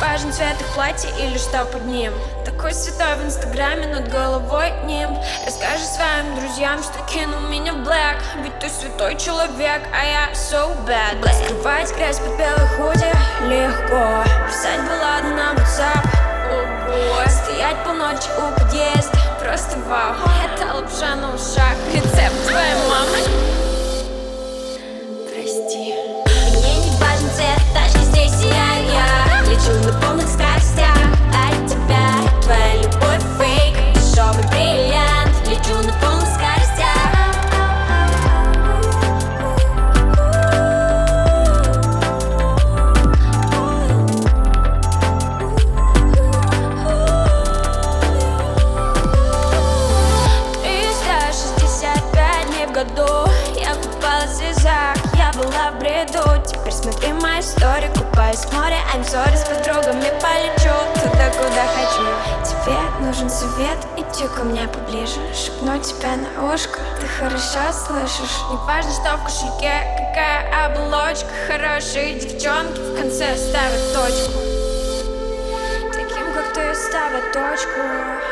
важен цвет их платья или что под ним? Такой святой в инстаграме над головой нимб Расскажи своим друзьям, что кинул меня блэк. Ведь ты святой человек, а я so bad. Скрывать грязь под белой худи легко. Писать баллады на WhatsApp Купалась в я была в бреду. Теперь смотри мою историю, купаюсь в море. I'm sorry, с подругами полечу. Туда, куда хочу. Тебе нужен совет, иди ко мне поближе. Шепну тебе на ушко, ты хорошо слышишь. Не важно, что в кошельке, какая оболочка. Хорошие девчонки в конце ставят точку. Таким, как ты, ставят точку